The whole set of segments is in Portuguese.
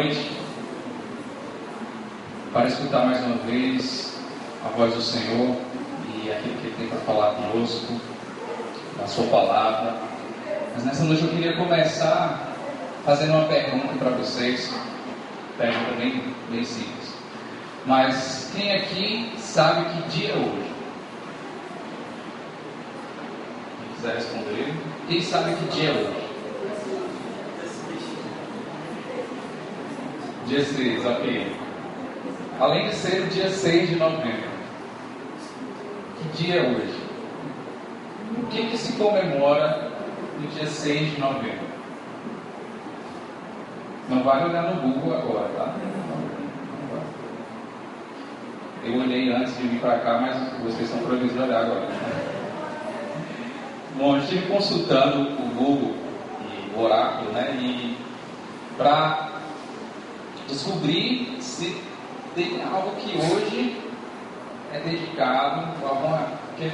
noite para escutar mais uma vez a voz do Senhor e aquilo que Ele tem para falar conosco, a Sua palavra. Mas nessa noite eu queria começar fazendo uma pergunta para vocês, pergunta bem, bem simples. Mas quem aqui sabe que dia é hoje? Quem quiser responder, quem sabe que dia é hoje? 6, ok. Além de ser o dia 6 de novembro. Que dia é hoje? O que, que se comemora no dia 6 de novembro? Não vale olhar no Google agora, tá? Eu olhei antes de vir para cá, mas vocês são proibidos de olhar agora. Bom, eu estive consultando o Google e o Oráculo, né? E para descobrir se tem algo que hoje é dedicado alguma. Que,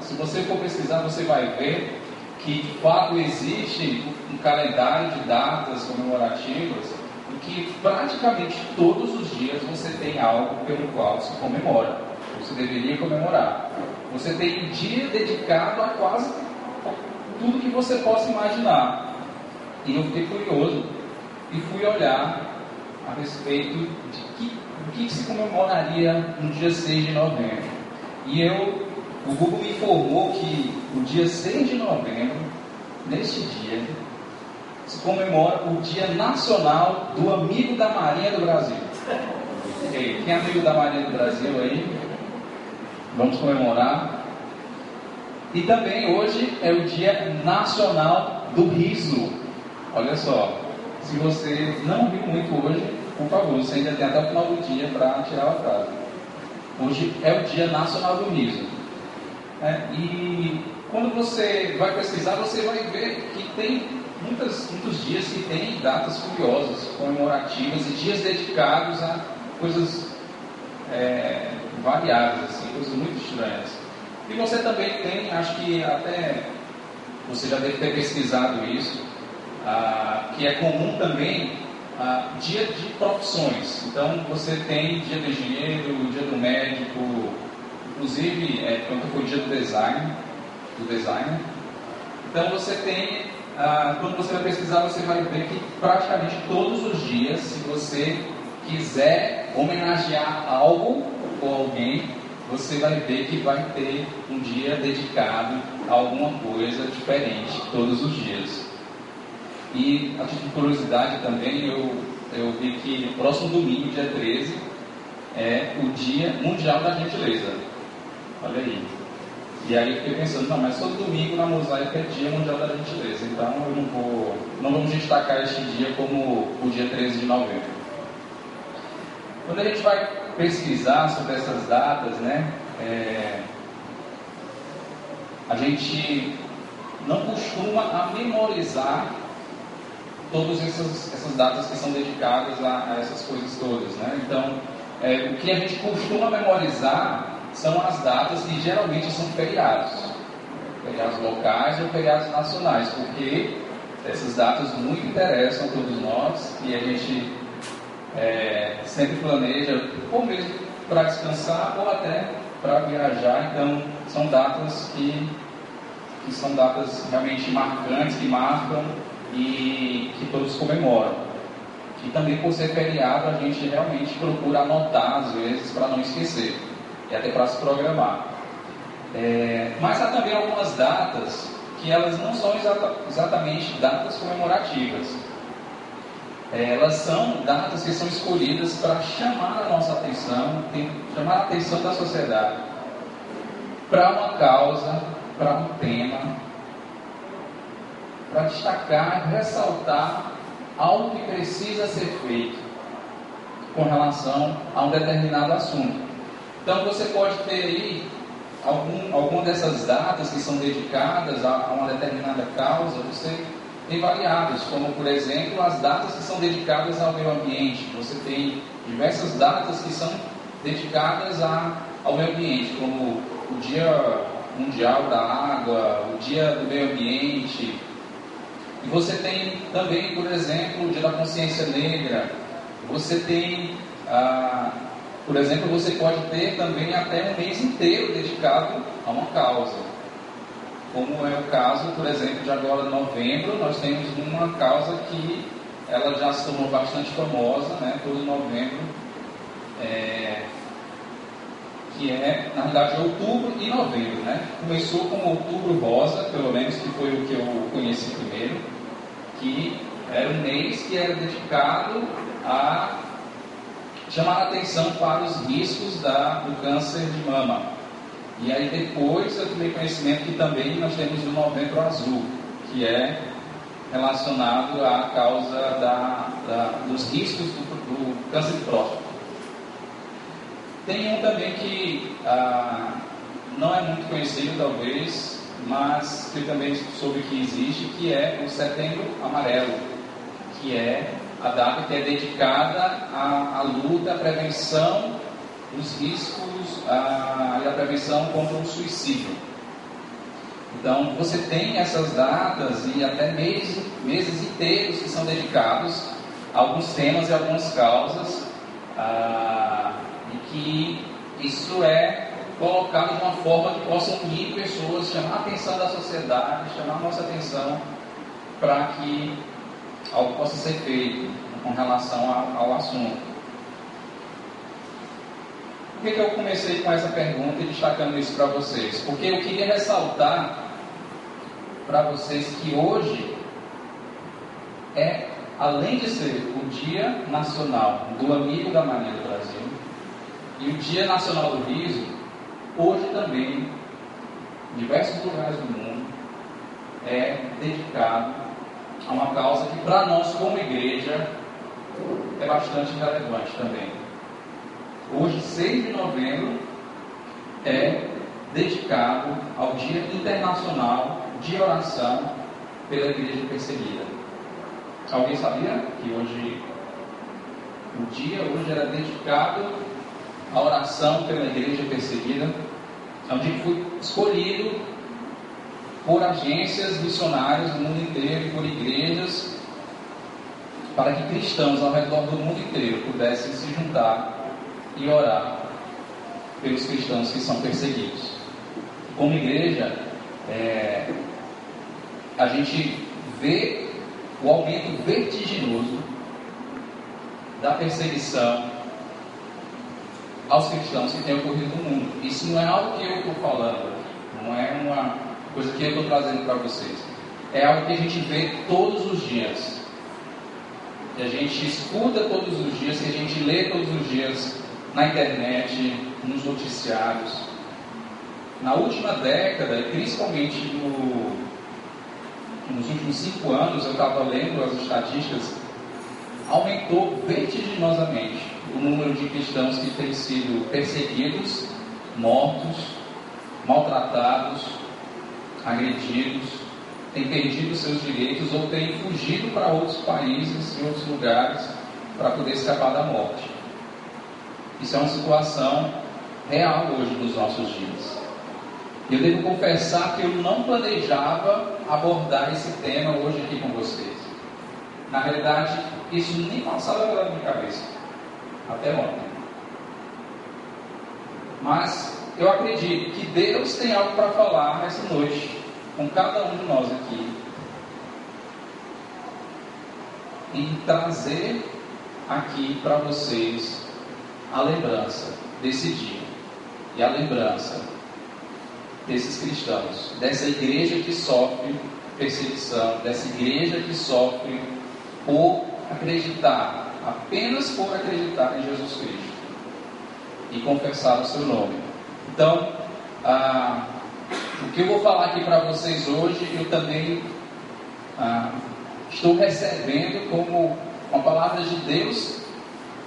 se você for pesquisar, você vai ver que de fato existe um calendário de datas comemorativas em que praticamente todos os dias você tem algo pelo qual se comemora. Você deveria comemorar. Você tem um dia dedicado a quase tudo que você possa imaginar. E eu fiquei curioso e fui olhar a respeito de que, o que se comemoraria no dia 6 de novembro. E eu, o Google me informou que o dia 6 de novembro, neste dia, se comemora o Dia Nacional do Amigo da Marinha do Brasil. Quem é amigo da Marinha do Brasil aí? Vamos comemorar. E também hoje é o Dia Nacional do Riso. Olha só, se você não riu muito hoje, por favor, você ainda tem até o final do dia para tirar a frase. Hoje é o Dia Nacional do Riso. É, e quando você vai pesquisar, você vai ver que tem muitas, muitos dias que tem datas curiosas, comemorativas e dias dedicados a coisas é, variadas, assim, coisas muito estranhas. E você também tem, acho que até você já deve ter pesquisado isso, ah, que é comum também ah, dia de profissões. Então você tem dia do engenheiro, dia do médico, inclusive é, quando foi o dia do design, do designer. Então você tem, ah, quando você vai pesquisar, você vai ver que praticamente todos os dias, se você quiser homenagear algo ou alguém, você vai ver que vai ter um dia dedicado a alguma coisa diferente todos os dias. E, a título de curiosidade também, eu, eu vi que no próximo domingo, dia 13, é o Dia Mundial da Gentileza. Olha aí. E aí eu fiquei pensando, não, mas todo domingo na mosaica é Dia Mundial da Gentileza, então eu não vou, não vamos destacar este dia como o dia 13 de novembro. Quando a gente vai pesquisar sobre essas datas, né, é, a gente não costuma a memorizar todas essas, essas datas que são dedicadas a, a essas coisas todas. Né? Então, é, o que a gente costuma memorizar são as datas que geralmente são feriados, feriados locais ou feriados nacionais, porque essas datas muito interessam a todos nós e a gente é, sempre planeja, ou mesmo para descansar ou até para viajar. Então, são datas que, que são datas realmente marcantes, que marcam e que todos comemoram. E também por ser feriado, a gente realmente procura anotar às vezes para não esquecer e até para se programar. É, mas há também algumas datas que elas não são exata, exatamente datas comemorativas. É, elas são datas que são escolhidas para chamar a nossa atenção, chamar a atenção da sociedade para uma causa, para um tema, para destacar, ressaltar algo que precisa ser feito com relação a um determinado assunto. Então você pode ter aí algum, alguma dessas datas que são dedicadas a, a uma determinada causa, você tem variadas, como por exemplo as datas que são dedicadas ao meio ambiente. Você tem diversas datas que são dedicadas a, ao meio ambiente, como o Dia Mundial da Água, o Dia do Meio Ambiente, E você tem também, por exemplo, o Dia da Consciência Negra. Você tem, ah, por exemplo, você pode ter também até um mês inteiro dedicado a uma causa. Como é o caso, por exemplo, de agora novembro, nós temos uma causa que ela já se tornou bastante famosa, né, todo novembro, é, que é, na realidade, outubro e novembro. Né? Começou com outubro rosa, pelo menos que foi o que eu conheci primeiro, que era um mês que era dedicado a chamar a atenção para os riscos da, do câncer de mama. E aí depois eu tomei conhecimento que também nós temos o novembro azul, que é relacionado à causa da, da, dos riscos do, do câncer de próstata. Tem um também que ah, não é muito conhecido, talvez, mas que também soube que existe, que é o Setembro Amarelo, que é a data que é dedicada à, à luta, à prevenção dos riscos ah, e à prevenção contra o suicídio. Então, você tem essas datas e até meses, meses inteiros que são dedicados a alguns temas e algumas causas. Ah, e que isso é colocado de uma forma que possa unir pessoas, chamar a atenção da sociedade, chamar a nossa atenção para que algo possa ser feito com relação ao, assunto. Por que, que eu comecei com essa pergunta e destacando isso para vocês? Porque eu queria ressaltar para vocês que hoje é, além de ser o Dia Nacional do Amigo da Maria do Brasil, e o Dia Nacional do Riso, hoje também, em diversos lugares do mundo, é dedicado a uma causa que para nós como igreja é bastante relevante também. Hoje, 6 de novembro, é dedicado ao Dia Internacional de Oração pela Igreja Perseguida. Alguém sabia que hoje, o dia hoje era dedicado a oração pela igreja perseguida, onde foi escolhido por agências missionárias do mundo inteiro, por igrejas, para que cristãos ao redor do mundo inteiro pudessem se juntar e orar pelos cristãos que são perseguidos. Como igreja, é, a gente vê o aumento vertiginoso da perseguição aos cristãos que tem ocorrido no mundo. Isso não é algo que eu estou falando, não é uma coisa que eu estou trazendo para vocês. É algo que a gente vê todos os dias, que a gente escuta todos os dias, que a gente lê todos os dias na internet, nos noticiários. Na última década, principalmente no, nos últimos cinco anos, eu estava lendo as estatísticas, aumentou vertiginosamente o número de cristãos que têm sido perseguidos, mortos, maltratados, agredidos, têm perdido seus direitos ou têm fugido para outros países e outros lugares para poder escapar da morte. Isso é uma situação real hoje nos nossos dias. Eu devo confessar que eu não planejava abordar esse tema hoje aqui com vocês. Na realidade, isso nem passava pela minha cabeça até ontem. Mas eu acredito que Deus tem algo para falar nessa noite com cada um de nós aqui. E trazer aqui para vocês a lembrança desse dia e a lembrança desses cristãos, dessa igreja que sofre perseguição, dessa igreja que sofre por acreditar apenas por acreditar em Jesus Cristo e confessar o seu nome. Então, ah, o que eu vou falar aqui para vocês hoje, eu também ah, estou recebendo como uma palavra de Deus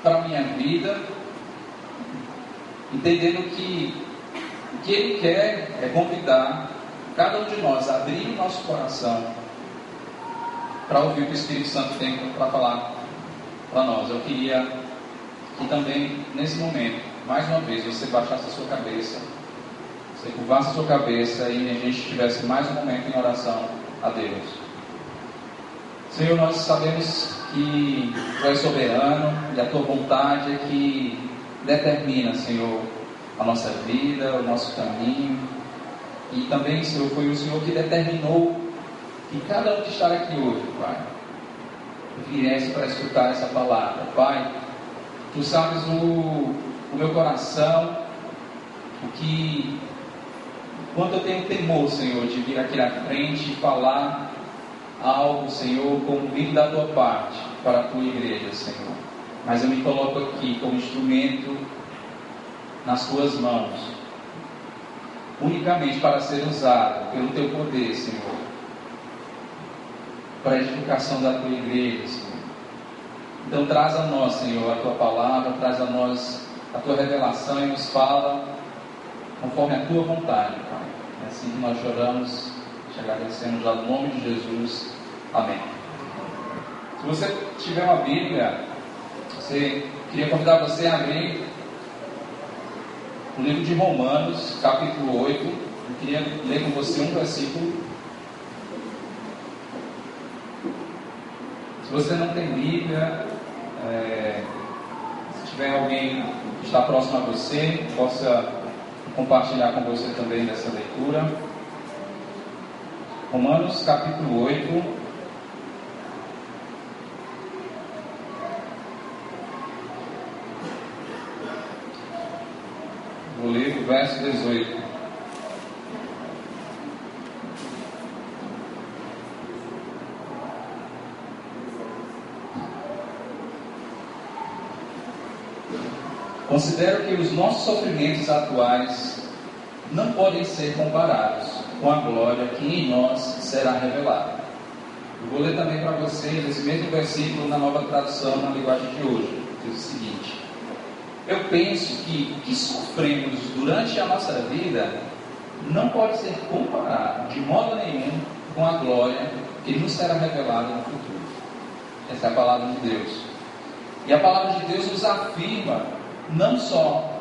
para a minha vida, entendendo que o que Ele quer é convidar cada um de nós a abrir o nosso coração para ouvir o que o Espírito Santo tem para falar para nós. Eu queria que também, nesse momento, mais uma vez, você baixasse a sua cabeça, você curvasse a sua cabeça e a gente tivesse mais um momento em oração a Deus. Senhor, nós sabemos que Tu és soberano e a Tua vontade é que determina, Senhor, a nossa vida, o nosso caminho. E também, Senhor, foi o Senhor que determinou que cada um que está aqui hoje, Pai, viesse para escutar essa palavra. Pai, Tu sabes o, o meu coração, o que quanto eu tenho temor, Senhor, de vir aqui na frente e falar algo, Senhor, como vindo da tua parte para a tua igreja, Senhor. Mas eu me coloco aqui como instrumento nas tuas mãos, unicamente para ser usado pelo teu poder, Senhor, para a edificação da tua igreja, Senhor. Então traz a nós, Senhor, a tua palavra, traz a nós a tua revelação e nos fala conforme a tua vontade, Pai. É assim que nós choramos, te agradecemos já no nome de Jesus. Amém. Se você tiver uma Bíblia, você queria convidar você a abrir o livro de Romanos, capítulo 8. Eu queria ler com você um versículo. Se você não tem Bíblia, é, se tiver alguém que está próximo a você, possa compartilhar com você também dessa leitura. Romanos capítulo 8. Vou ler o verso 18. Considero que os nossos sofrimentos atuais não podem ser comparados com a glória que em nós será revelada. Eu vou ler também para vocês esse mesmo versículo na nova tradução na linguagem de hoje. Diz o seguinte: Eu penso que o que sofremos durante a nossa vida não pode ser comparado de modo nenhum com a glória que nos será revelada no futuro. Essa é a palavra de Deus. E a palavra de Deus nos afirma não só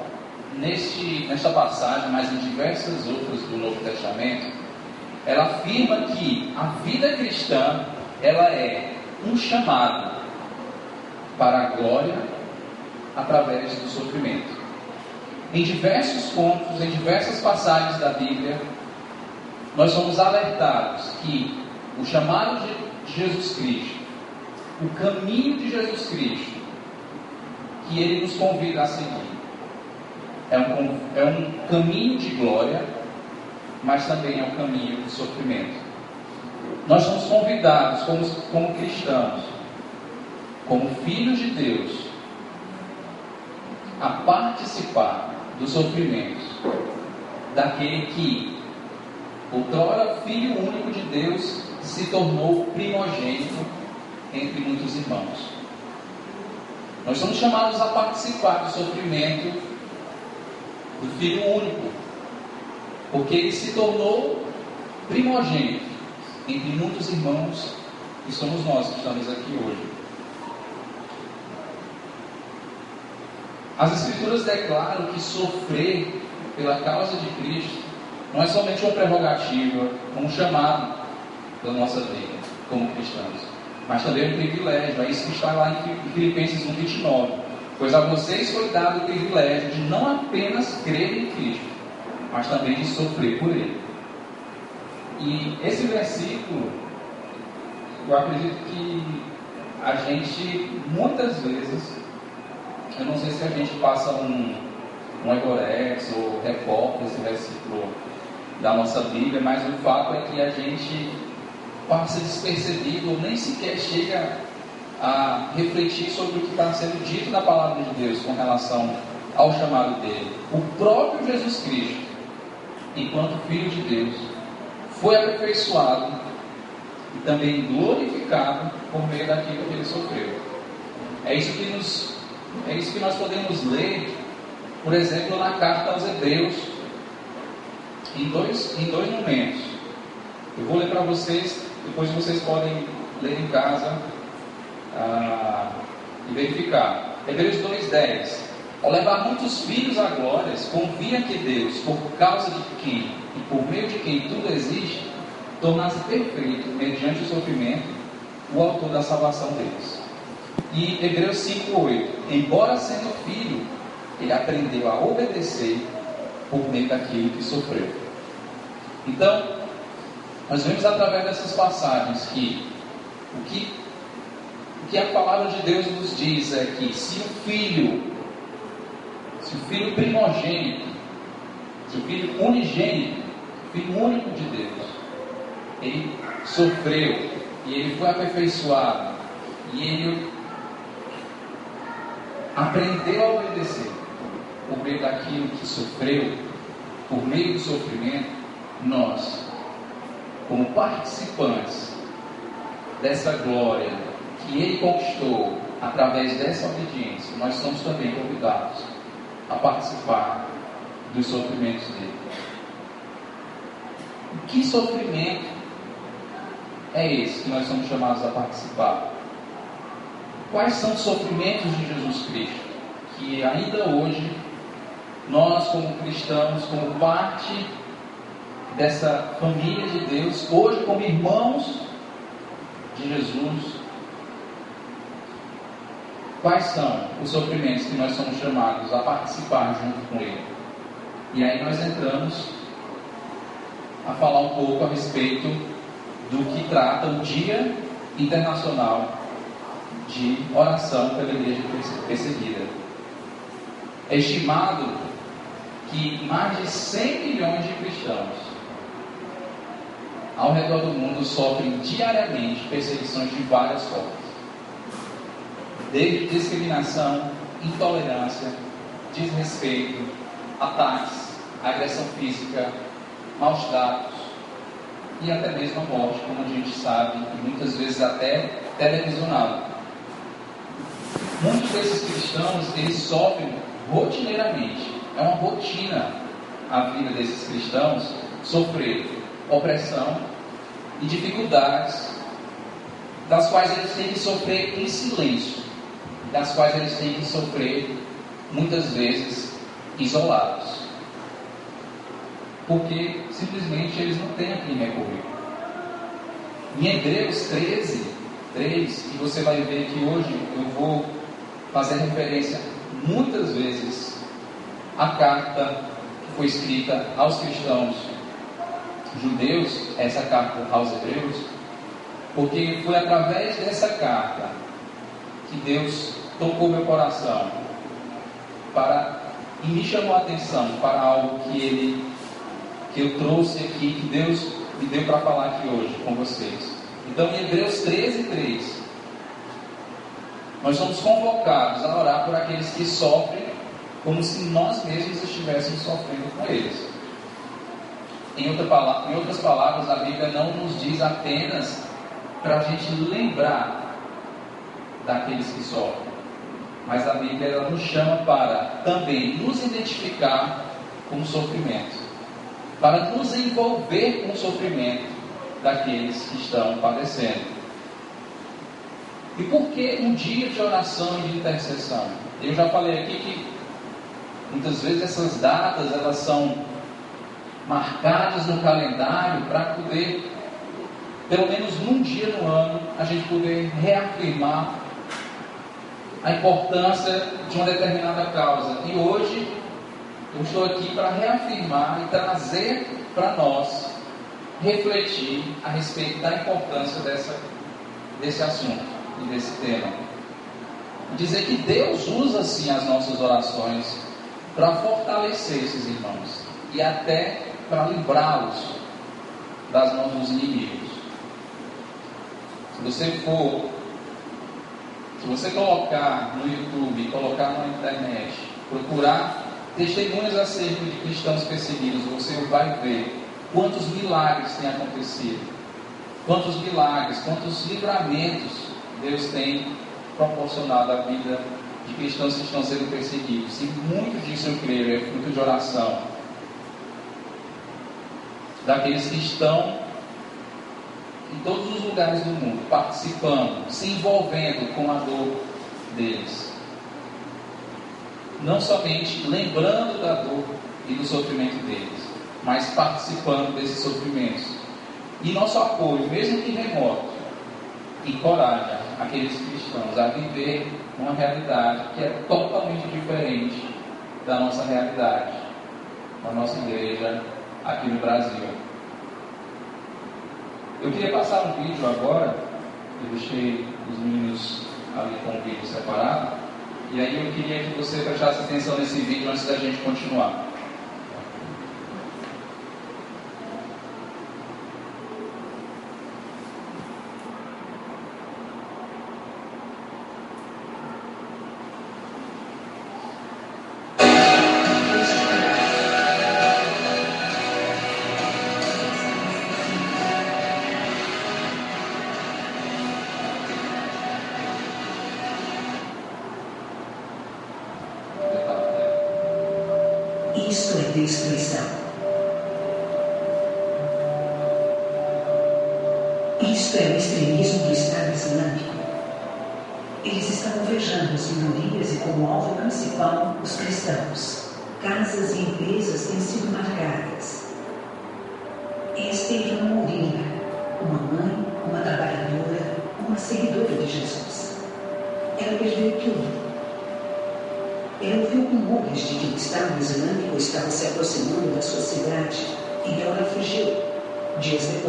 neste, nesta passagem, mas em diversas outras do Novo Testamento, ela afirma que a vida cristã ela é um chamado para a glória através do sofrimento. Em diversos pontos, em diversas passagens da Bíblia, nós somos alertados que o chamado de Jesus Cristo, o caminho de Jesus Cristo, que ele nos convida a seguir. É um, é um caminho de glória, mas também é um caminho de sofrimento. Nós somos convidados, como, como cristãos, como filhos de Deus, a participar dos sofrimentos daquele que, outrora filho único de Deus, se tornou primogênito entre muitos irmãos. Nós somos chamados a participar do sofrimento do Filho único, porque ele se tornou primogênito entre muitos irmãos que somos nós que estamos aqui hoje. As Escrituras declaram que sofrer pela causa de Cristo não é somente uma prerrogativa, um chamado da nossa vida como cristãos mas também um privilégio. É isso que está lá em Filipenses 1, 29. Pois a vocês foi dado o privilégio de não apenas crer em Cristo, mas também de sofrer por Ele. E esse versículo, eu acredito que a gente, muitas vezes, eu não sei se a gente passa um, um egorex ou recorta esse versículo da nossa Bíblia, mas o fato é que a gente passa despercebido ou nem sequer chega a refletir sobre o que está sendo dito na palavra de Deus com relação ao chamado dele. O próprio Jesus Cristo, enquanto Filho de Deus, foi aperfeiçoado e também glorificado por meio daquilo que ele sofreu. É isso que, nos, é isso que nós podemos ler, por exemplo, na carta aos Hebreus, em dois, em dois momentos. Eu vou ler para vocês depois vocês podem ler em casa ah, e verificar. Hebreus 2,10 Ao levar muitos filhos a glórias, confia que Deus, por causa de quem e por meio de quem tudo existe, tornasse perfeito mediante o sofrimento, o autor da salvação deles. E Hebreus 5,8: Embora sendo filho, ele aprendeu a obedecer por meio daquilo que sofreu. Então, nós vemos através dessas passagens que o que, o que a palavra de Deus nos diz é que se o filho, se o filho primogênito, se o filho unigênito, o filho único de Deus, ele sofreu e ele foi aperfeiçoado e ele aprendeu a obedecer por meio daquilo que sofreu, por meio do sofrimento, nós, como participantes dessa glória que ele conquistou através dessa obediência, nós somos também convidados a participar dos sofrimentos dele. Que sofrimento é esse que nós somos chamados a participar? Quais são os sofrimentos de Jesus Cristo que ainda hoje nós, como cristãos, como parte dessa família de Deus, hoje como irmãos de Jesus, quais são os sofrimentos que nós somos chamados a participar junto com Ele? E aí nós entramos a falar um pouco a respeito do que trata o Dia Internacional de Oração pela Igreja Perseguida. É estimado que mais de 100 milhões de cristãos ao redor do mundo sofrem diariamente perseguições de várias formas, desde discriminação, intolerância, desrespeito, ataques, agressão física, maus tratos e até mesmo a morte, como a gente sabe, e muitas vezes até televisionado. Muitos desses cristãos eles sofrem rotineiramente, é uma rotina a vida desses cristãos sofrer opressão e dificuldades das quais eles têm que sofrer em silêncio, das quais eles têm que sofrer muitas vezes isolados. Porque simplesmente eles não têm a quem recorrer. Em Hebreus 13, 3, que você vai ver que hoje eu vou fazer referência muitas vezes à carta que foi escrita aos cristãos judeus, essa carta aos hebreus, porque foi através dessa carta que Deus tocou meu coração para e me chamou a atenção para algo que ele que eu trouxe aqui, que Deus me deu para falar aqui hoje com vocês. Então, em Hebreus 13, 3, nós somos convocados a orar por aqueles que sofrem como se nós mesmos estivéssemos sofrendo com eles. Em, outra em outras palavras, a Bíblia não nos diz apenas para a gente lembrar daqueles que sofrem, mas a Bíblia ela nos chama para também nos identificar com o sofrimento, para nos envolver com o sofrimento daqueles que estão padecendo. E por que um dia de oração e de intercessão? Eu já falei aqui que muitas vezes essas datas elas são marcados no calendário para poder, pelo menos num dia no ano, a gente poder reafirmar a importância de uma determinada causa. E hoje eu estou aqui para reafirmar e trazer para nós refletir a respeito da importância dessa, desse assunto e desse tema. Dizer que Deus usa sim as nossas orações para fortalecer esses irmãos e até para livrá-los das mãos dos inimigos. Se você for, se você colocar no YouTube, colocar na internet, procurar testemunhos acerca de cristãos perseguidos, você vai ver quantos milagres têm acontecido, quantos milagres, quantos livramentos Deus tem proporcionado à vida de cristãos que estão sendo perseguidos. E muito disso eu creio é fruto de oração daqueles que estão em todos os lugares do mundo, participando, se envolvendo com a dor deles. Não somente lembrando da dor e do sofrimento deles, mas participando desses sofrimentos. E nosso apoio, mesmo que remoto, encoraja aqueles cristãos a viver uma realidade que é totalmente diferente da nossa realidade, da nossa igreja aqui no Brasil. Eu queria passar um vídeo agora, eu deixei os meninos ali com o vídeo separado, e aí eu queria que você prestasse atenção nesse vídeo antes da gente continuar.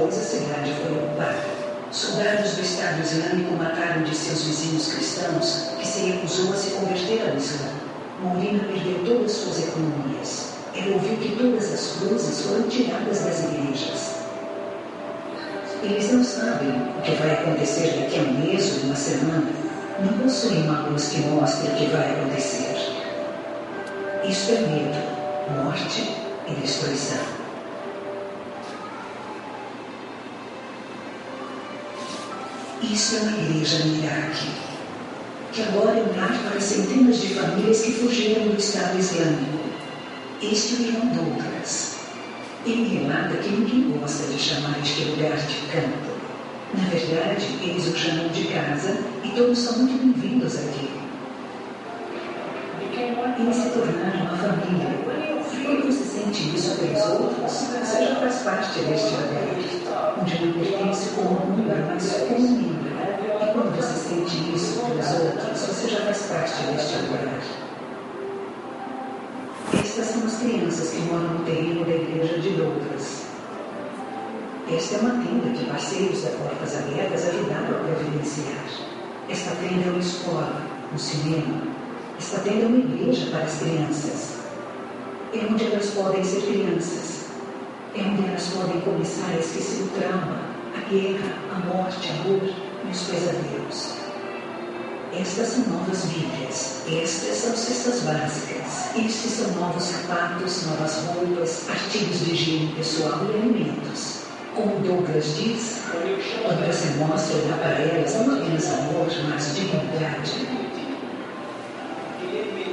A cidade foi ocupada. Soldados do Estado Islâmico mataram de seus vizinhos cristãos, que se recusou a se converter ao Islã. Molina perdeu todas suas economias. Ele ouviu que todas as cruzes foram tiradas das igrejas. Eles não sabem o que vai acontecer daqui a um mês ou uma semana. Não possuem uma cruz que mostre o que vai acontecer. Isto é medo, morte e destruição. Isso é uma igreja no Iraque, que agora é um lar para centenas de famílias que fugiram do Estado Islâmico. Este é o irmão Douglas. Ele relata que ninguém gosta de chamar este lugar de campo. Na verdade, eles o chamam de casa e todos são muito bem-vindos aqui. Eles se tornaram uma família. Quando você sente isso pelos outros, você já faz parte deste lugar, onde não pertence como um número, mas como um. E sente isso pelos outros, você já faz parte deste lugar. Estas são as crianças que moram no terreno da igreja de Douglas. Esta é uma tenda que parceiros da Portas Abertas ajudaram a providenciar. Esta tenda é uma escola, um cinema, esta tenda é uma igreja para as crianças. É onde elas podem ser crianças. É onde elas podem começar a esquecer o trauma, a guerra, a morte, a dor e os pesadelos. Estas são novas Bíblias, estas são cestas básicas, estes são novos sapatos, novas roupas, artigos de higiene pessoal e alimentos. Como Douglas diz, quando você mostra olhar para não apenas amor, mas dignidade,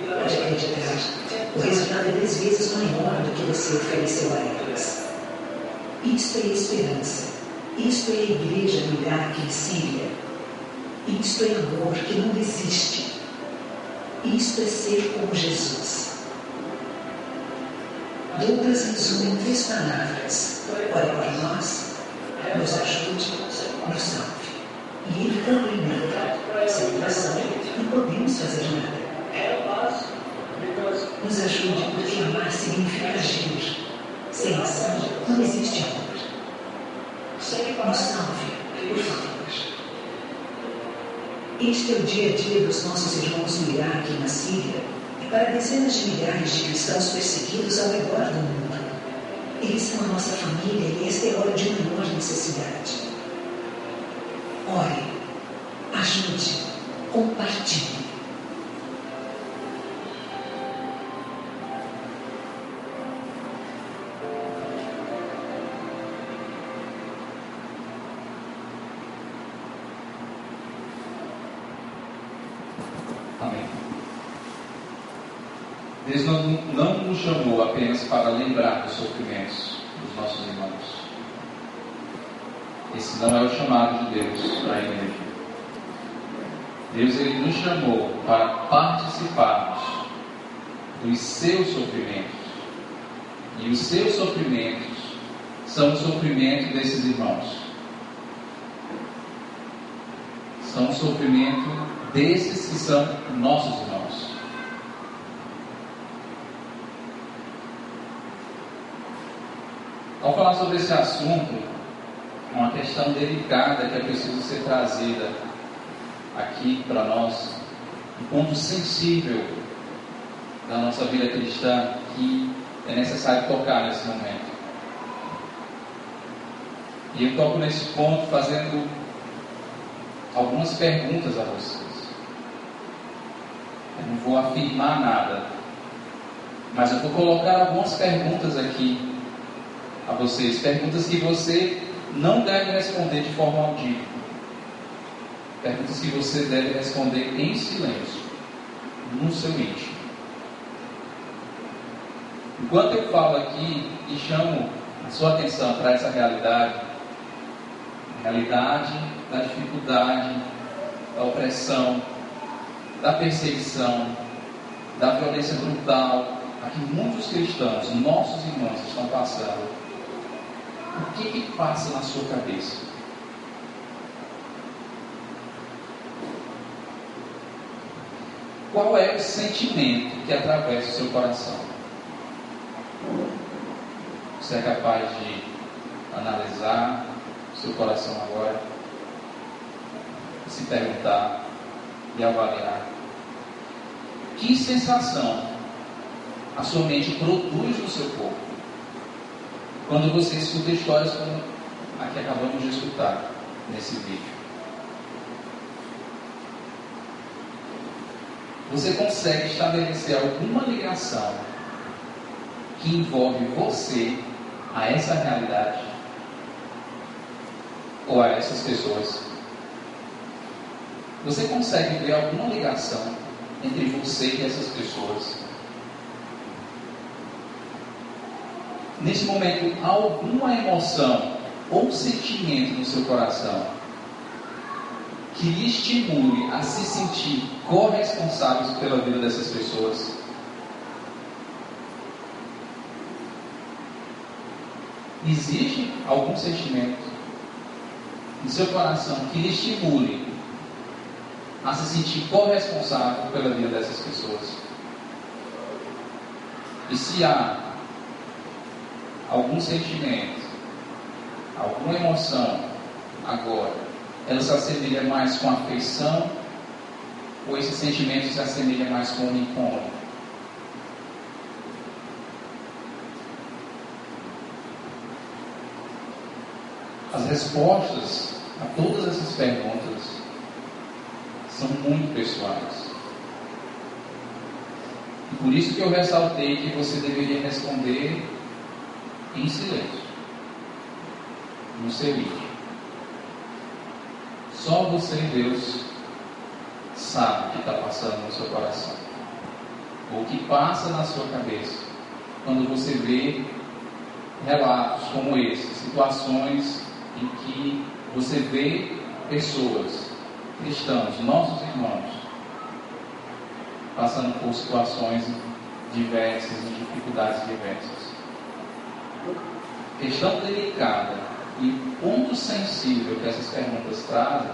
pode acreditar, o resultado é dez vezes maior do que você ofereceu a elas. Isto é esperança. Isto é a igreja no Iraque e Síria. Isto é amor que não desiste. Isto é ser como Jesus. Douglas resume em três palavras. Ore por nós, nos ajude, nos salve. E ele complementa. Sem oração, não podemos fazer nada. Nos ajude, porque amar significa agir. Sem ação não existe amor. Nos salve, por favor. Este é o dia a dia dos nossos irmãos no Iraque e na Síria e para dezenas de milhares de cristãos perseguidos ao redor do mundo. Eles são a nossa família e esta é a hora de maior necessidade. Ore, ajude, compartilhe. Apenas para lembrar dos sofrimentos dos nossos irmãos. Esse não é o chamado de Deus para a igreja. Deus ele nos chamou para participarmos dos seus sofrimentos. E os seus sofrimentos são o sofrimento desses irmãos. sofrimento desses que são nossos irmãos. Ao falar sobre esse assunto, uma questão delicada que é preciso ser trazida aqui para nós, um ponto sensível da nossa vida cristã que é necessário tocar nesse momento. E eu toco nesse ponto fazendo algumas perguntas a vocês. Eu não vou afirmar nada, mas eu vou colocar algumas perguntas aqui a vocês. Perguntas que você não deve responder de forma audível. Perguntas que você deve responder em silêncio, no seu íntimo. Enquanto eu falo aqui e chamo a sua atenção para essa realidade, realidade da dificuldade, da opressão, da perseguição, da violência brutal a que muitos cristãos, nossos irmãos, estão passando. O que, que passa na sua cabeça? Qual é o sentimento que atravessa o seu coração? Você é capaz de analisar seu coração agora, se perguntar e avaliar que sensação a sua mente produz no seu corpo quando você escuta histórias como a que acabamos de escutar nesse vídeo. Você consegue estabelecer alguma ligação que envolve você a essa realidade? ou a essas pessoas. Você consegue ver alguma ligação entre você e essas pessoas? Nesse momento, alguma emoção ou sentimento no seu coração que lhe estimule a se sentir corresponsável pela vida dessas pessoas? Existe algum sentimento no seu coração que lhe estimule a se sentir corresponsável pela vida dessas pessoas. E se há algum sentimento, alguma emoção agora, ela se assemelha mais com afeição ou esse sentimento se assemelha mais com o incômodo? As respostas a todas essas perguntas são muito pessoais. E por isso que eu ressaltei que você deveria responder em silêncio, no seu íntimo. Só você e Deus sabe o que está passando no seu coração, ou o que passa na sua cabeça, quando você vê relatos como esse, situações em que você vê pessoas, cristãos, nossos irmãos, passando por situações diversas e dificuldades diversas. Questão delicada e ponto sensível que essas perguntas trazem,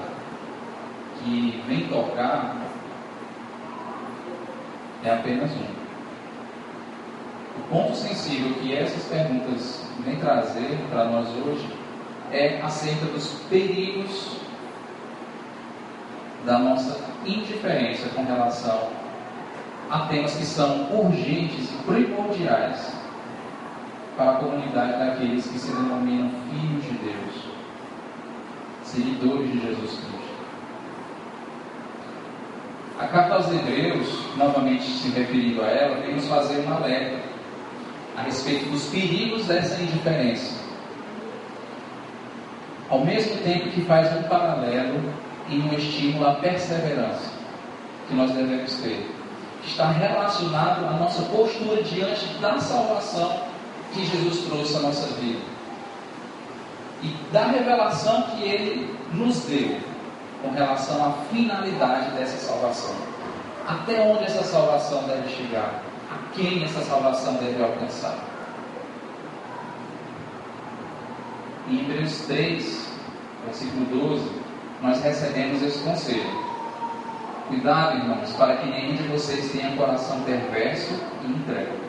que vem tocar, é apenas um. O ponto sensível que essas perguntas vêm trazer para nós hoje é acerca dos perigos da nossa indiferença com relação a temas que são urgentes e primordiais para a comunidade daqueles que se denominam filhos de Deus, seguidores de Jesus Cristo. A carta aos Hebreus, novamente se referindo a ela, vem nos fazer um alerta a respeito dos perigos dessa indiferença ao mesmo tempo que faz um paralelo e um estímulo à perseverança que nós devemos ter. Está relacionado à nossa postura diante da salvação que Jesus trouxe à nossa vida e da revelação que Ele nos deu com relação à finalidade dessa salvação. Até onde essa salvação deve chegar? A quem essa salvação deve alcançar? Em Hebreus 3, versículo 12, nós recebemos esse conselho. Cuidado, irmãos, para que nenhum de vocês tenha coração perverso e incrédulo.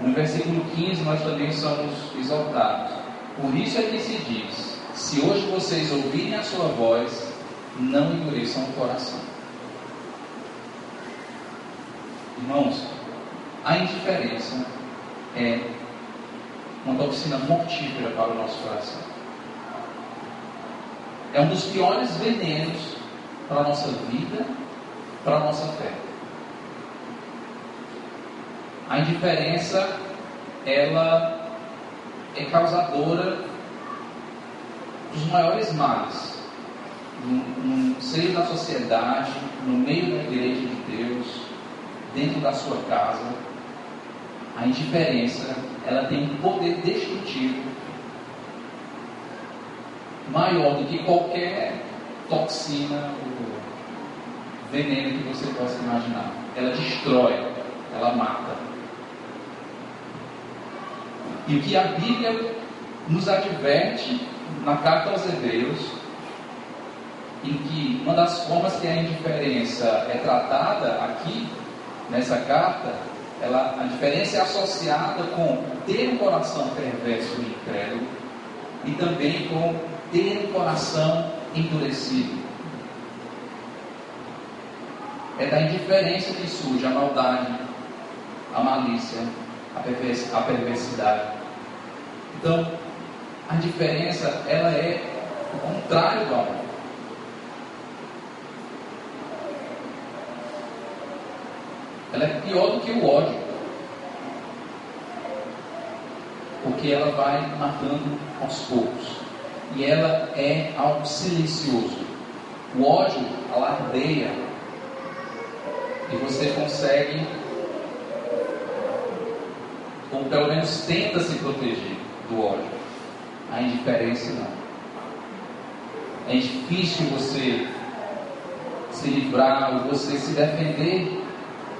No versículo 15, nós também somos exaltados. Por isso é que se diz: Se hoje vocês ouvirem a sua voz, não endureçam o coração. Irmãos, a indiferença é uma toxina mortífera para o nosso coração. É um dos piores venenos para a nossa vida, para a nossa fé. A indiferença, ela é causadora dos maiores males no, no seio da sociedade, no meio da igreja de Deus, dentro da sua casa. A indiferença, ela tem um poder destrutivo maior do que qualquer toxina ou veneno que você possa imaginar. Ela destrói, ela mata. E o que a Bíblia nos adverte na carta aos Hebreus, em que uma das formas que a indiferença é tratada aqui, nessa carta, ela, a diferença é associada com ter um coração perverso e incrédulo e também com ter um coração endurecido. É da indiferença que surge a maldade, a malícia, a perversidade. Então, a diferença, ela é o contrário do amor. Ela é pior do que o ódio. Porque ela vai matando aos poucos. E ela é algo silencioso. O ódio alardeia. E você consegue, ou pelo menos tenta se proteger do ódio. A indiferença não. É difícil você se livrar ou você se defender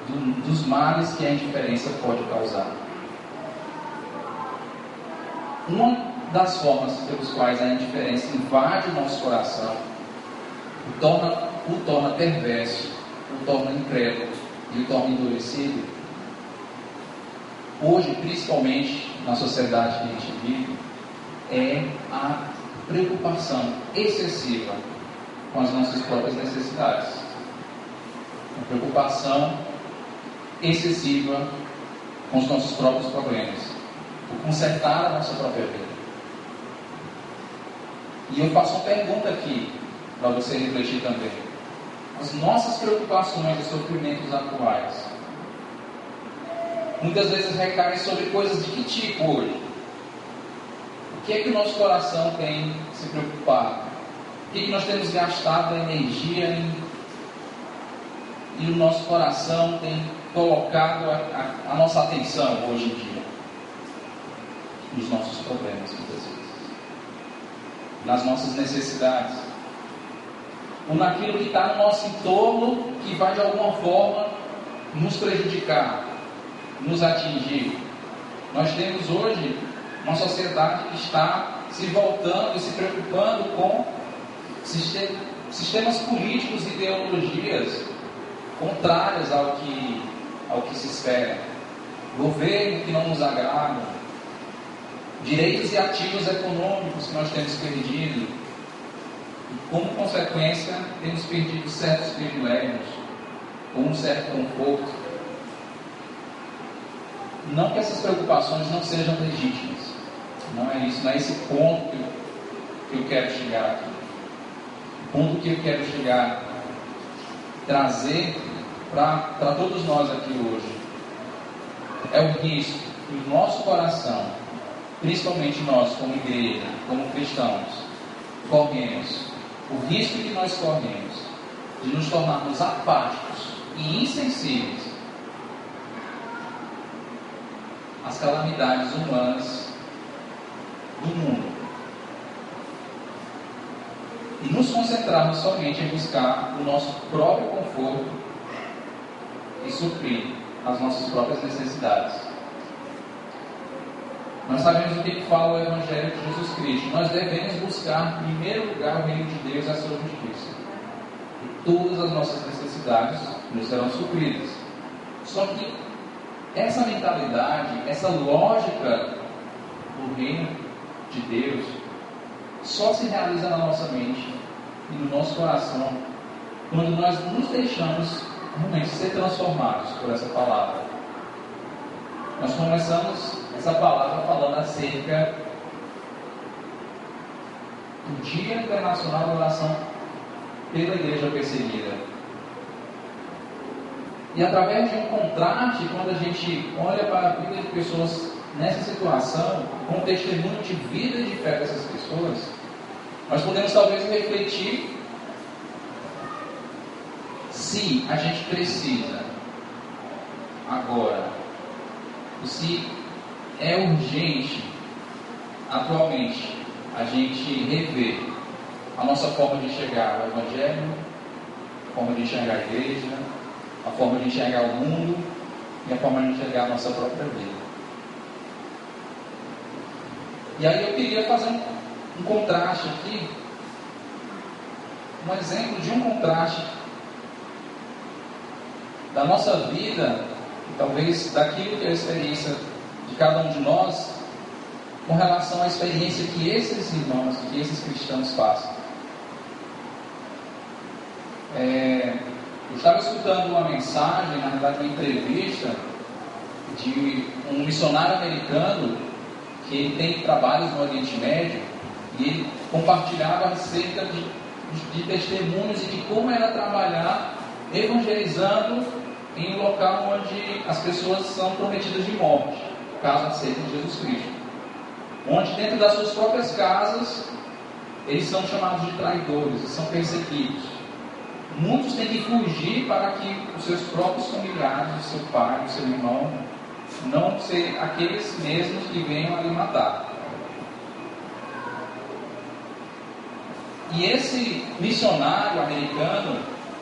do, dos males que a indiferença pode causar. Uma das formas pelos quais a indiferença invade o nosso coração, o torna, o torna perverso, o torna incrédulo e o torna endurecido, hoje, principalmente na sociedade que a gente vive, é a preocupação excessiva com as nossas próprias necessidades. A preocupação excessiva com os nossos próprios problemas, por consertar a nossa própria vida. E eu faço uma pergunta aqui para você refletir também. As nossas preocupações e sofrimentos atuais muitas vezes recaem sobre coisas de que tipo hoje? O que é que o nosso coração tem se preocupado? O que, é que nós temos gastado energia em, e o nosso coração tem colocado a, a, a nossa atenção hoje em dia? Nos nossos problemas, muitas vezes. Nas nossas necessidades. Ou naquilo que está no nosso entorno que vai de alguma forma nos prejudicar, nos atingir. Nós temos hoje uma sociedade que está se voltando e se preocupando com sistemas políticos e ideologias contrárias ao que, ao que se espera. Governo que não nos agrada, direitos e ativos econômicos que nós temos perdido. E como consequência, temos perdido certos privilégios, ou um certo conforto. Não que essas preocupações não sejam legítimas, não é isso, não é esse ponto que eu, que eu quero chegar aqui. O ponto que eu quero chegar, trazer para todos nós aqui hoje, é o risco que o nosso coração, principalmente nós como igreja, como cristãos, corremos, o risco que nós corremos de nos tornarmos apáticos e insensíveis às calamidades humanas do mundo. E nos concentrarmos somente em buscar o nosso próprio conforto e suprir as nossas próprias necessidades. Nós sabemos o que fala o Evangelho de Jesus Cristo. Nós devemos buscar, em primeiro lugar, o reino de Deus e a sua justiça. E todas as nossas necessidades nos serão supridas. Só que essa mentalidade, essa lógica do reino de Deus, só se realiza na nossa mente e no nosso coração quando nós nos deixamos realmente ser transformados por essa palavra. Nós começamos essa palavra falando acerca do Dia Internacional da Oração pela Igreja Perseguida. E através de um contraste, quando a gente olha para a vida de pessoas nessa situação, com testemunho de vida e de fé dessas pessoas, nós podemos talvez refletir se a gente precisa agora, se é urgente atualmente a gente rever a nossa forma de enxergar o Evangelho, forma de enxergar a igreja, a forma de enxergar o mundo e a forma de enxergar a nossa própria vida. E aí eu queria fazer um, um contraste aqui, um exemplo de um contraste da nossa vida, talvez daquilo que é a experiência de cada um de nós, com relação à experiência que esses irmãos, que esses cristãos passam. É, eu estava escutando uma mensagem, na verdade uma entrevista, de um missionário americano que tem trabalhos no Oriente Médio e ele compartilhava acerca de, de, de testemunhos e de como era trabalhar evangelizando em um local onde as pessoas são prometidas de morte, caso aceitem Jesus Cristo. Onde dentro das suas próprias casas eles são chamados de traidores, são perseguidos. Muitos têm que fugir para que os seus próprios familiares, o seu pai, o seu irmão, não ser aqueles mesmos que venham a lhe matar. E esse missionário americano,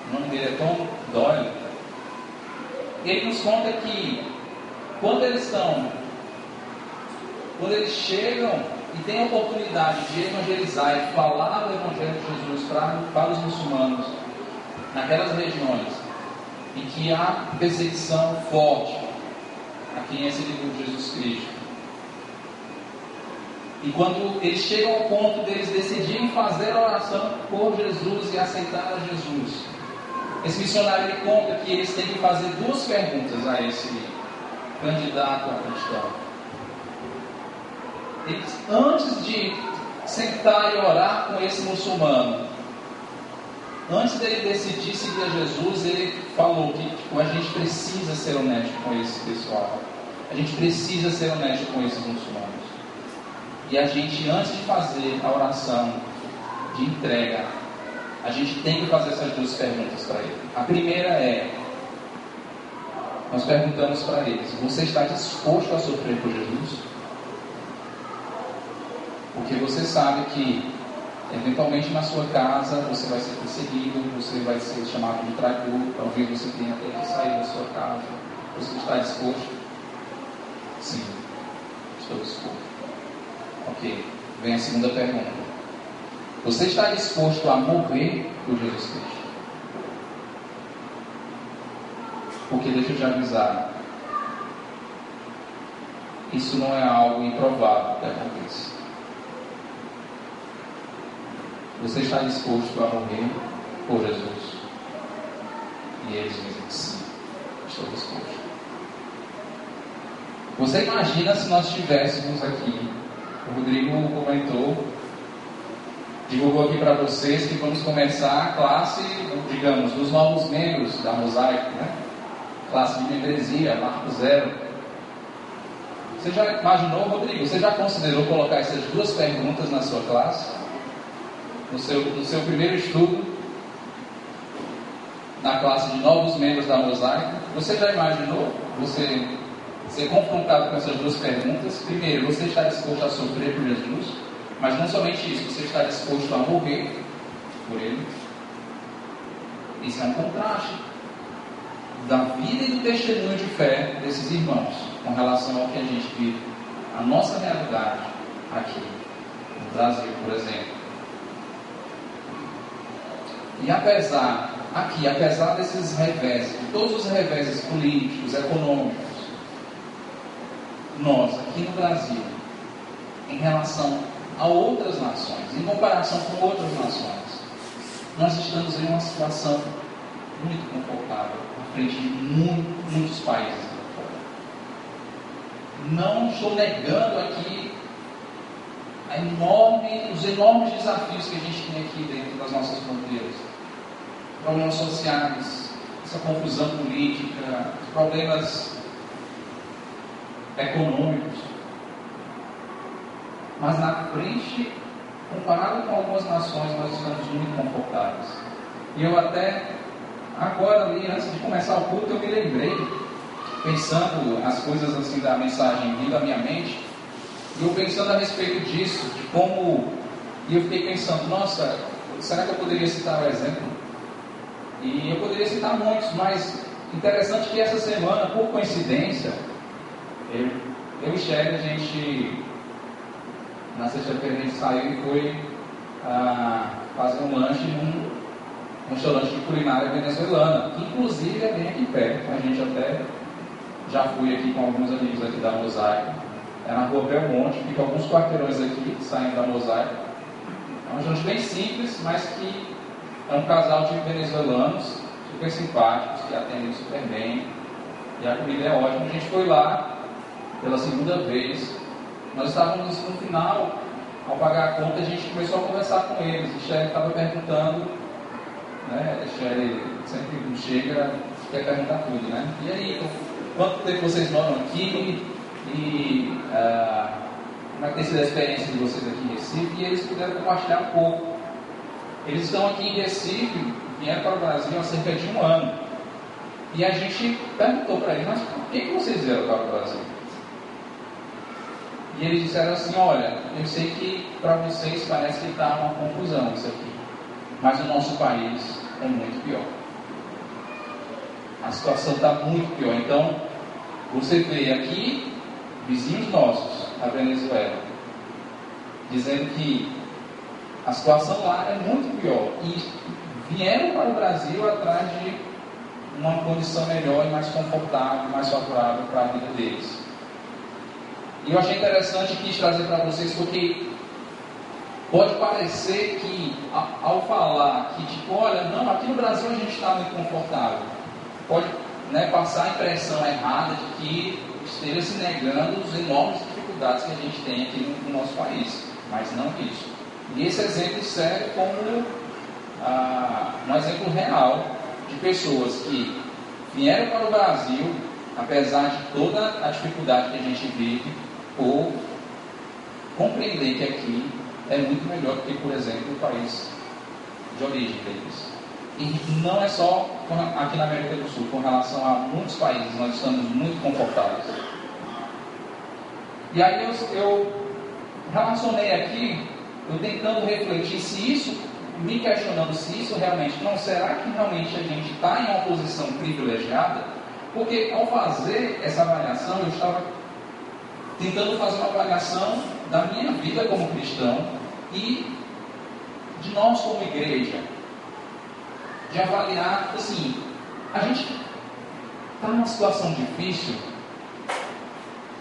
o nome dele é Tom Doyle, ele nos conta que quando eles estão, quando eles chegam e têm a oportunidade de evangelizar e falar do Evangelho de Jesus para, para os muçulmanos naquelas regiões em que há perseguição forte a quem é seguidor de Jesus Cristo. E quando eles chegam ao ponto deles decidirem fazer a oração por Jesus e aceitar a Jesus, esse missionário ele conta que eles têm que fazer duas perguntas a esse candidato a cristão. Eles, antes de sentar e orar com esse muçulmano, antes dele decidir seguir a Jesus, ele falou que tipo, a gente precisa ser honesto com esse pessoal. A gente precisa ser honesto com esses muçulmanos. E a gente, antes de fazer a oração de entrega a gente tem que fazer essas duas perguntas para ele. A primeira é: nós perguntamos para eles, você está disposto a sofrer por Jesus? Porque você sabe que, eventualmente na sua casa, você vai ser perseguido, você vai ser chamado de traidor, talvez você tenha até que sair da sua casa. Você está disposto? Sim, estou disposto. Ok, vem a segunda pergunta. Você está disposto a morrer por Jesus Cristo? Porque deixa eu te avisar, isso não é algo improvável que aconteça. Você está disposto a morrer por Jesus? E eles dizem sim, estou disposto. Você imagina se nós estivéssemos aqui, o Rodrigo comentou divulgou aqui para vocês que vamos começar a classe, digamos, dos novos membros da Mosaico, né? Classe de membresia, marco zero. Você já imaginou, Rodrigo? Você já considerou colocar essas duas perguntas na sua classe? No seu, no seu primeiro estudo, na classe de novos membros da Mosaico? Você já imaginou você ser confrontado com essas duas perguntas? Primeiro, você está disposto a sofrer por Jesus? Mas não somente isso, você está disposto a morrer por ele. Isso é um contraste da vida e do testemunho de fé desses irmãos com relação ao que a gente vive a nossa realidade aqui no Brasil, por exemplo. E apesar, aqui, apesar desses reveses, todos os reveses políticos, econômicos, nós, aqui no Brasil, em relação a outras nações, em comparação com outras nações, nós estamos em uma situação muito confortável à frente de muito, muitos países. Não estou negando aqui enorme, os enormes desafios que a gente tem aqui dentro das nossas fronteiras. Problemas sociais, essa confusão política, problemas econômicos. Mas na frente, comparado com algumas nações, nós estamos muito confortáveis. E eu até, agora ali, antes de começar o culto, eu me lembrei, pensando as coisas assim da mensagem vindo à minha mente, e eu pensando a respeito disso, de como. E eu fiquei pensando, nossa, será que eu poderia citar o exemplo? E eu poderia citar muitos, mas interessante que essa semana, por coincidência, eu, eu e Shelly, a gente, na sexta-feira a gente saiu e foi ah, fazer um lanche num restaurante de culinária venezuelana, que inclusive é bem aqui perto, a gente até já fui aqui com alguns amigos aqui da Mosaico, é na rua Belmonte, fica alguns quarteirões aqui, saindo da Mosaico. É um restaurante bem simples, mas que é um casal de venezuelanos, super simpáticos, que atendem super bem, e a comida é ótima. A gente foi lá, pela segunda vez. Nós estávamos no final, ao pagar a conta, a gente começou a conversar com eles. E Sherry estava perguntando, né? Sherry sempre chega, quer perguntar tudo, né? E aí, quanto tempo vocês moram aqui? E ah, como é que tem sido a experiência de vocês aqui em Recife? E eles puderam compartilhar um pouco. Eles estão aqui em Recife, vieram para o Brasil há cerca de um ano. E a gente perguntou para eles, mas por que vocês vieram para o Brasil? E eles disseram assim: Olha, eu sei que para vocês parece que está uma confusão isso aqui, mas o nosso país é muito pior. A situação está muito pior. Então, você vê aqui vizinhos nossos, a Venezuela, dizendo que a situação lá é muito pior e vieram para o Brasil atrás de uma condição melhor e mais confortável, mais favorável para a vida deles. E eu achei interessante quis trazer para vocês porque pode parecer que ao falar que tipo, olha, não, aqui no Brasil a gente está muito confortável, pode né, passar a impressão errada de que esteja se negando as enormes dificuldades que a gente tem aqui no, no nosso país, mas não isso. E esse exemplo serve como ah, um exemplo real de pessoas que vieram para o Brasil, apesar de toda a dificuldade que a gente vive, ou compreender que aqui é muito melhor do que, por exemplo, o país de origem deles. E não é só aqui na América do Sul, com relação a muitos países, nós estamos muito confortáveis. E aí eu, eu relacionei aqui, eu tentando refletir se isso, me questionando se isso realmente, não será que realmente a gente está em uma posição privilegiada? Porque ao fazer essa avaliação, eu estava tentando fazer uma avaliação da minha vida como cristão e de nós como igreja. De avaliar, assim, a gente está numa situação difícil,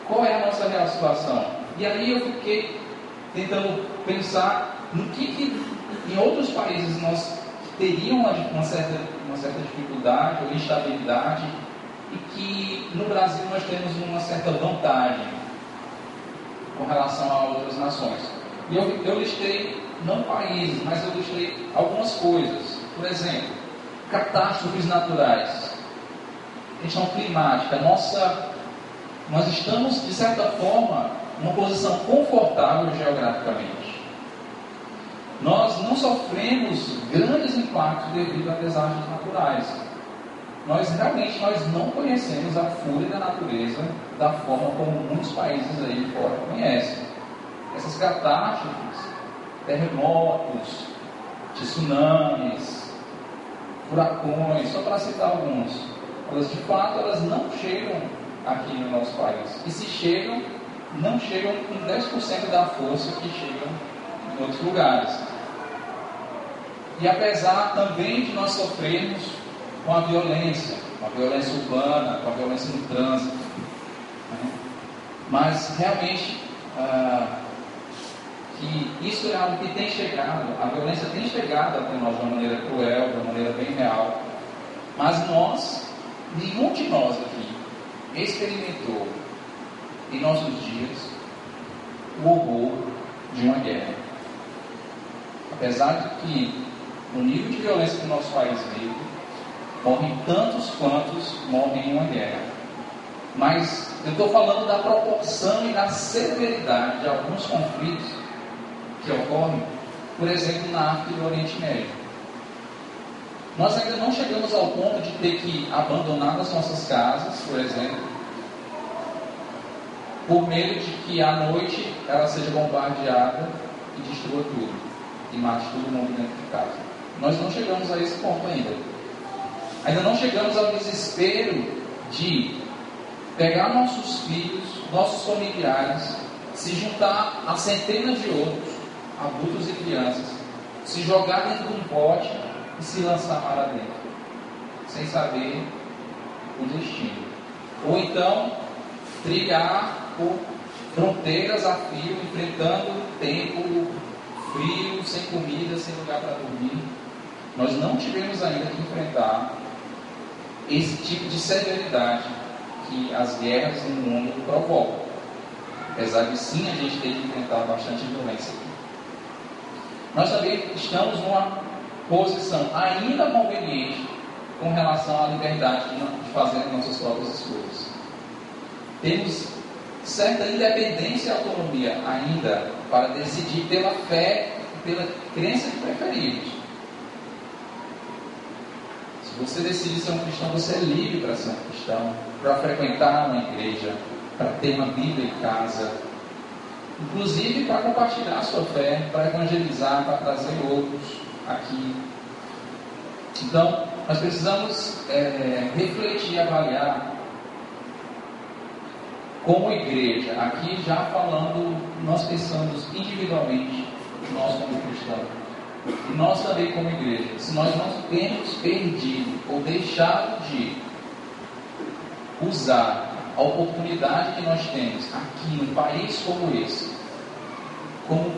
qual é a nossa real situação? E aí eu fiquei tentando pensar no que, que em outros países nós uma, uma, certa, uma certa dificuldade ou instabilidade e que no Brasil nós temos uma certa vantagem com relação a outras nações. E eu, eu listei, não países, mas eu listei algumas coisas. Por exemplo, catástrofes naturais, questão climática. Nossa, nós estamos, de certa forma, numa posição confortável geograficamente. Nós não sofremos grandes impactos devido a desastres naturais nós realmente nós não conhecemos a fúria da natureza da forma como muitos países aí fora conhecem. Essas catástrofes, terremotos, tsunamis, furacões, só para citar alguns, elas de fato elas não chegam aqui no nosso país. E se chegam, não chegam com 10% da força que chegam em outros lugares. E apesar também de nós sofrermos com a violência, com a violência urbana, com a violência no trânsito, né? mas realmente ah, que isso é algo que tem chegado, a violência tem chegado até nós de uma maneira cruel, de uma maneira bem real, mas nós, nenhum de nós aqui experimentou em nossos dias o horror de uma guerra. Apesar de que no nível de violência que o nosso país vive, morrem tantos quantos morrem em uma guerra. Mas eu estou falando da proporção e da severidade de alguns conflitos que ocorrem, por exemplo, na África e no Oriente Médio. Nós ainda não chegamos ao ponto de ter que abandonar as nossas casas, por exemplo, por medo de que à noite ela seja bombardeada e destrua tudo, e mate todo mundo dentro de casa. Nós não chegamos a esse ponto ainda. Ainda não chegamos ao desespero de pegar nossos filhos, nossos familiares, se juntar a centenas de outros, adultos e crianças, se jogar dentro de um pote e se lançar para dentro, sem saber o destino. Ou então, trilhar por fronteiras a fio, enfrentando tempo frio, sem comida, sem lugar para dormir. Nós não tivemos ainda que enfrentar esse tipo de severidade que as guerras no mundo provocam. Apesar de sim a gente ter que enfrentar bastante violência. Nós também estamos numa posição ainda conveniente com relação à liberdade de fazer nossas próprias escolhas. Temos certa independência e autonomia ainda para decidir pela fé e pela crença que preferimos. Se você decidir ser um cristão, você é livre para ser um cristão, para frequentar uma igreja, para ter uma Bíblia em casa, inclusive para compartilhar a sua fé, para evangelizar, para trazer outros aqui. Então, nós precisamos é, refletir avaliar como igreja, aqui já falando, nós pensamos individualmente, nós como cristãos, e nós também como igreja, se nós não temos perdido ou deixado de usar a oportunidade que nós temos aqui num país como esse, com,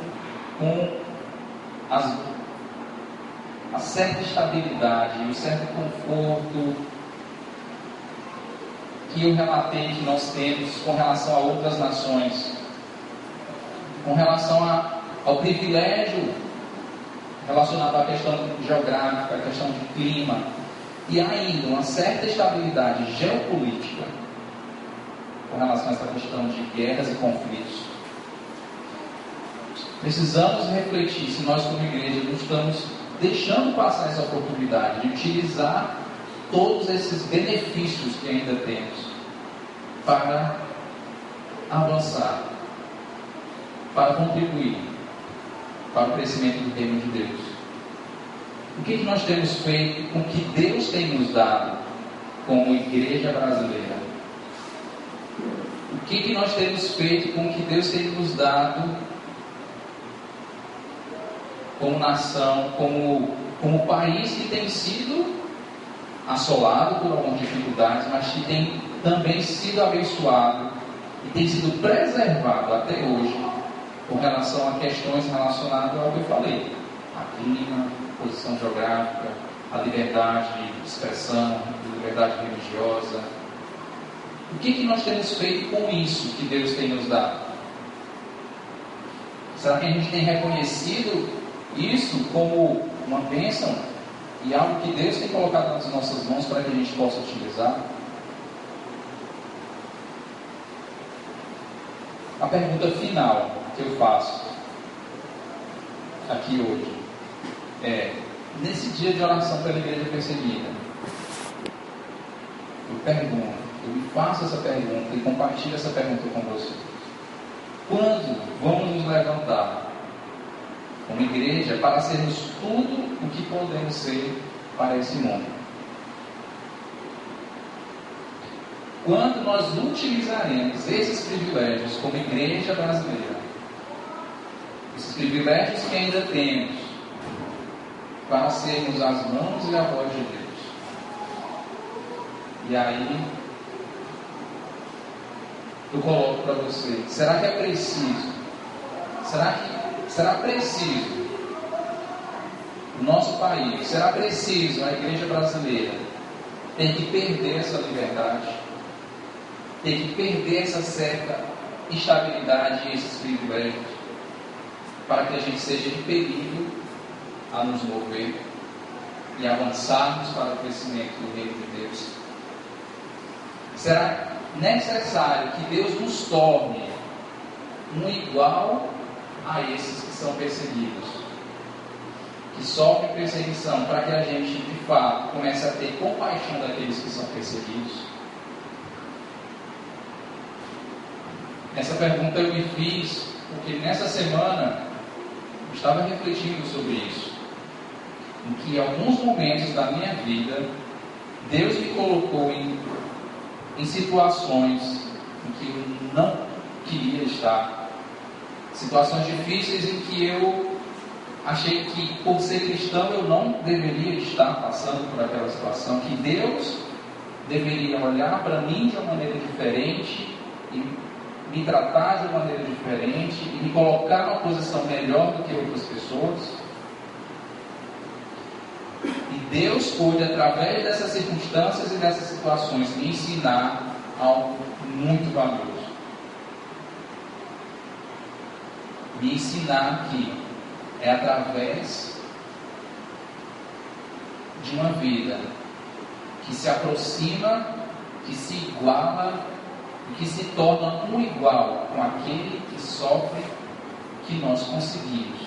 com as, a certa estabilidade, o certo conforto, que eu relatei que nós temos com relação a outras nações, com relação a, ao privilégio relacionado à questão geográfica, à questão de clima, e ainda uma certa estabilidade geopolítica com relação a essa questão de guerras e conflitos. Precisamos refletir se nós, como igreja, não estamos deixando passar essa oportunidade de utilizar todos esses benefícios que ainda temos para avançar, para contribuir para o crescimento do reino de Deus. O que, que nós temos feito com o que Deus tem nos dado como igreja brasileira? O que, que nós temos feito com o que Deus tem nos dado como nação, como, como país que tem sido assolado por algumas dificuldades, mas que tem também sido abençoado e tem sido preservado até hoje com relação a questões relacionadas ao que eu falei: a clima, posição geográfica, a liberdade de expressão, a liberdade religiosa. O que, que nós temos feito com isso que Deus tem nos dado? Será que a gente tem reconhecido isso como uma bênção e algo que Deus tem colocado nas nossas mãos para que a gente possa utilizar. A pergunta final que eu faço aqui hoje é: nesse dia de oração pela igreja perseguida, eu pergunto, eu me faço essa pergunta e compartilho essa pergunta com vocês. Quando vamos nos levantar como igreja para sermos tudo o que podemos ser para esse mundo. quando nós utilizaremos esses privilégios como igreja brasileira, esses privilégios que ainda temos, para sermos as mãos e a voz de Deus. E aí, eu coloco para você: será que é preciso? Será que será preciso o nosso país? Será preciso a igreja brasileira ter que perder essa liberdade? Ter que perder essa certa estabilidade e esses privilégios para que a gente seja impedido a nos mover e avançarmos para o crescimento do reino de Deus? será necessário que Deus nos torne um igual a esses que são perseguidos, que sofrem perseguição, para que a gente de fato comece a ter compaixão daqueles que são perseguidos. Essa pergunta eu me fiz porque nessa semana eu estava refletindo sobre isso, em que em alguns momentos da minha vida Deus me colocou em em situações em que eu não queria estar, situações difíceis em que eu achei que por ser cristão eu não deveria estar passando por aquela situação, que Deus deveria olhar para mim de uma maneira diferente e me tratar de uma maneira diferente e me colocar numa posição melhor do que outras pessoas. E Deus pôde, através dessas circunstâncias e dessas situações, me ensinar algo muito valioso. Me ensinar que é através de uma vida que se aproxima, que se iguala e que se torna um igual com aquele que sofre, que nós conseguimos.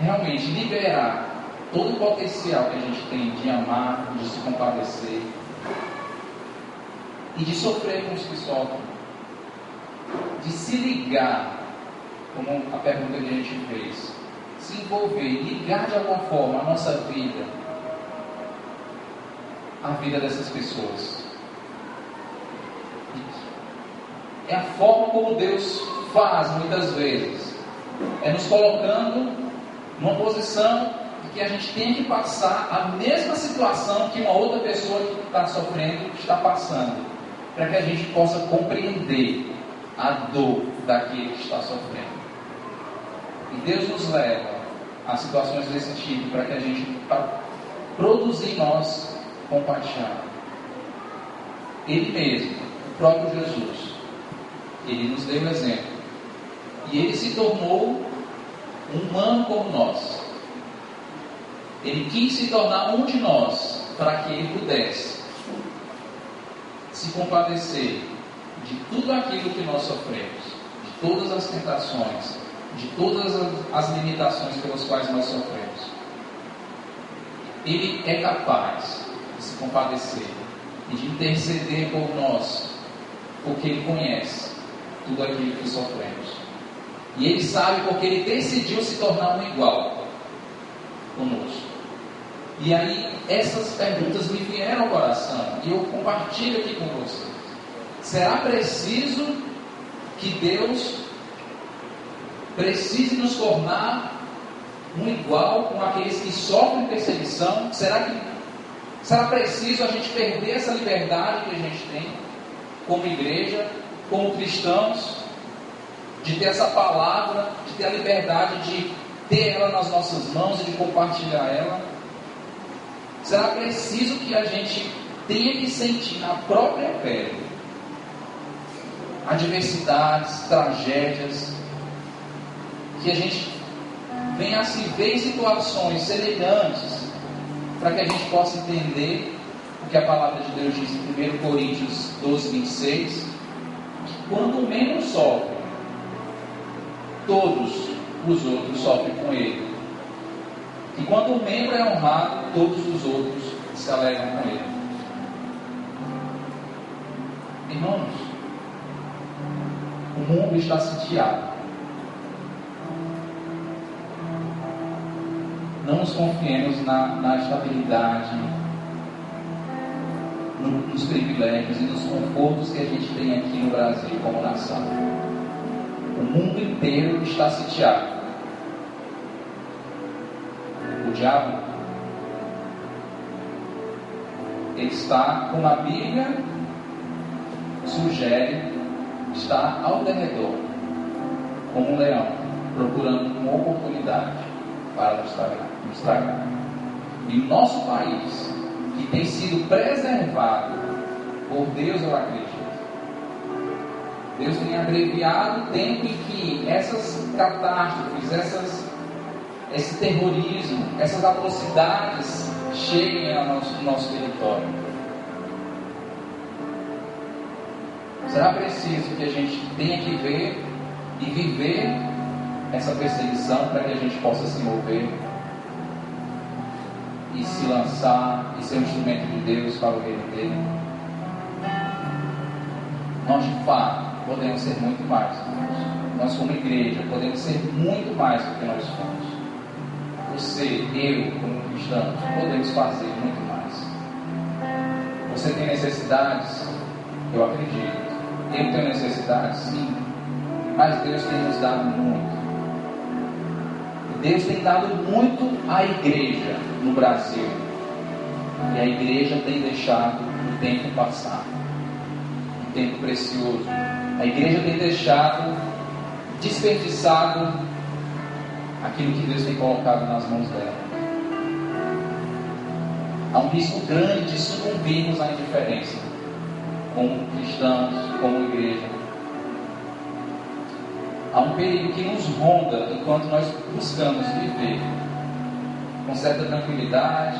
Realmente liberar todo o potencial que a gente tem de amar, de se compadecer e de sofrer com os que sofrem, de se ligar, como a pergunta que a gente fez, se envolver, ligar de alguma forma a nossa vida, a vida dessas pessoas. É a forma como Deus faz muitas vezes, é nos colocando numa posição de que a gente tem que passar a mesma situação que uma outra pessoa que está sofrendo está passando, para que a gente possa compreender a dor daquele que está sofrendo. E Deus nos leva a situações desse tipo para que a gente para produzir em nós compaixão. Ele mesmo, o próprio Jesus, ele nos deu o exemplo. E ele se tornou humano como nós. Ele quis se tornar um de nós para que ele pudesse se compadecer de tudo aquilo que nós sofremos, de todas as tentações, de todas as limitações pelas quais nós sofremos. Ele é capaz de se compadecer e de interceder por nós, porque Ele conhece tudo aquilo que sofremos. E ele sabe porque ele decidiu se tornar um igual conosco. E aí, essas perguntas me vieram ao coração e eu compartilho aqui com vocês. Será preciso que Deus precise nos tornar um igual com aqueles que sofrem perseguição? Será que será preciso a gente perder essa liberdade que a gente tem como igreja, como cristãos? de ter essa palavra, de ter a liberdade de ter ela nas nossas mãos e de compartilhar ela? Será preciso que a gente tenha que sentir na própria pele adversidades, tragédias, que a gente venha a se ver em situações semelhantes, para que a gente possa entender o que a palavra de Deus diz em 1 Coríntios 12, 26, que quando o membro sofre, todos os outros sofrem com ele. E quando um membro é honrado, todos os outros se alegram com ele. Irmãos, o mundo está sitiado. Não nos confiemos na, na estabilidade, nos privilégios e nos confortos que a gente tem aqui no Brasil como nação. O mundo inteiro está sitiado. O diabo ele está, como a Bíblia sugere, está ao redor, como um leão, procurando uma oportunidade para. Nos tragar. E o nosso país, que tem sido preservado por Deus, eu acredito. Deus tem abreviado o tempo em que essas catástrofes, essas, esse terrorismo, essas atrocidades cheguem ao nosso, nosso território. Será preciso que a gente tenha que ver e viver essa perseguição para que a gente possa se mover e se lançar e ser um instrumento de Deus para o reino dele. Nós de fato podemos ser muito mais. Nós como igreja podemos ser muito mais do que nós somos. Você, eu, como cristãos, podemos fazer muito mais. Você tem necessidades? Eu acredito. Eu tenho necessidades? Sim. Mas Deus tem nos dado muito. Deus tem dado muito à igreja no Brasil. E a igreja tem deixado o tempo passar. Um tempo precioso. A igreja tem deixado desperdiçado aquilo que Deus tem colocado nas mãos dela. Há um risco grande de sucumbirmos à indiferença, como cristãos, como igreja. Há um perigo que nos ronda enquanto nós buscamos viver com certa tranquilidade,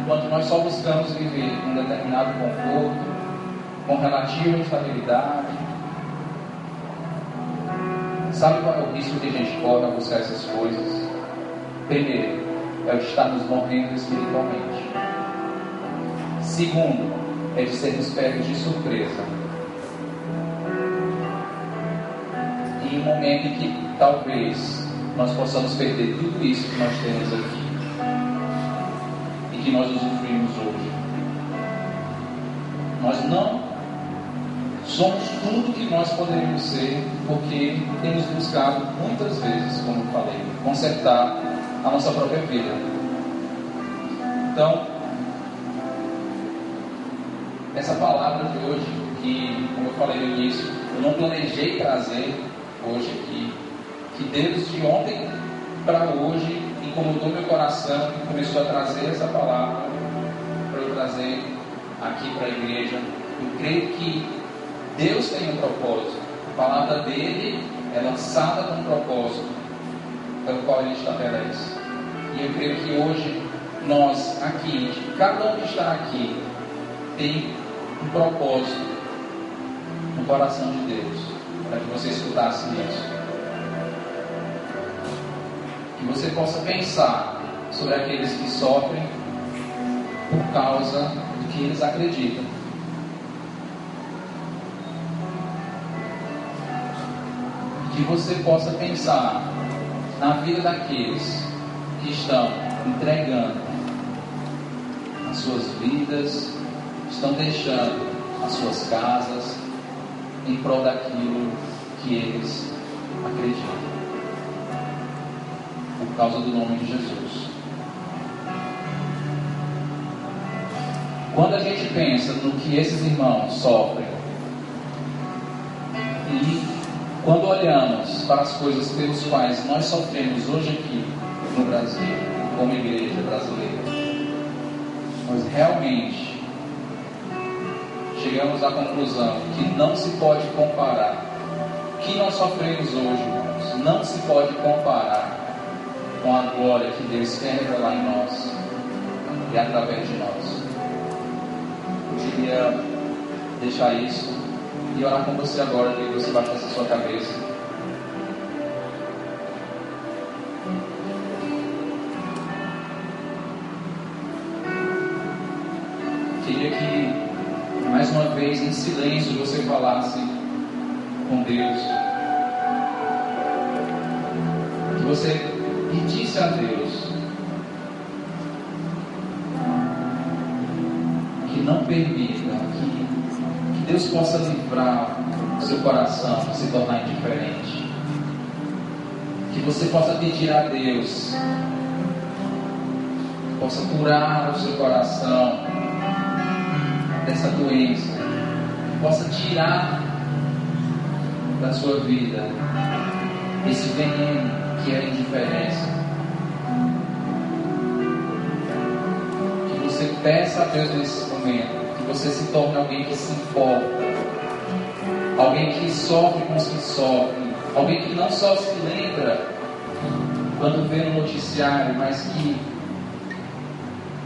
enquanto nós só buscamos viver um determinado conforto, com relativa estabilidade. Sabe qual é o risco que a gente corre a buscar essas coisas? Primeiro, é o de estarmos morrendo espiritualmente. Segundo, é de sermos pegos de surpresa em um momento em que talvez nós possamos perder tudo isso que nós temos aqui e que nós usufruímos hoje. Nós não somos tudo que nós poderíamos ser porque temos buscado muitas vezes, como eu falei, consertar a nossa própria vida. Então, essa palavra de hoje, que, como eu falei no início, eu não planejei trazer hoje aqui, que Deus de ontem para hoje incomodou meu coração e começou a trazer essa palavra para eu trazer aqui para a igreja. Eu creio que Deus tem um propósito. A palavra dele é lançada com um propósito pelo qual ele estabelece. E eu creio que hoje nós aqui, cada um que está aqui, tem um propósito no coração de Deus para que você escutasse isso. Que você possa pensar sobre aqueles que sofrem por causa do que eles acreditam. Que você possa pensar na vida daqueles que estão entregando as suas vidas, estão deixando as suas casas, em prol daquilo que eles acreditam. Por causa do nome de Jesus. Quando a gente pensa no que esses irmãos sofrem, e quando olhamos para as coisas pelas quais nós sofremos hoje aqui no Brasil, como igreja brasileira, nós realmente chegamos à conclusão que não se pode comparar. O que nós sofremos hoje, irmãos, não se pode comparar com a glória que Deus quer revelar em nós e através de nós. Eu queria deixar isso e orar com você agora, que você baixasse a sua cabeça. Queria que uma vez em silêncio você falasse com Deus. Que você pedisse a Deus que não permita que, que Deus possa livrar o seu coração de se tornar indiferente. Que você possa pedir a Deus, possa curar o seu coração dessa doença, possa tirar da sua vida esse veneno que é a indiferença. Que você peça a Deus nesse momento, que você se torne alguém que se importa, alguém que sofre com os que sofrem, alguém que não só se lembra quando vê no noticiário, mas que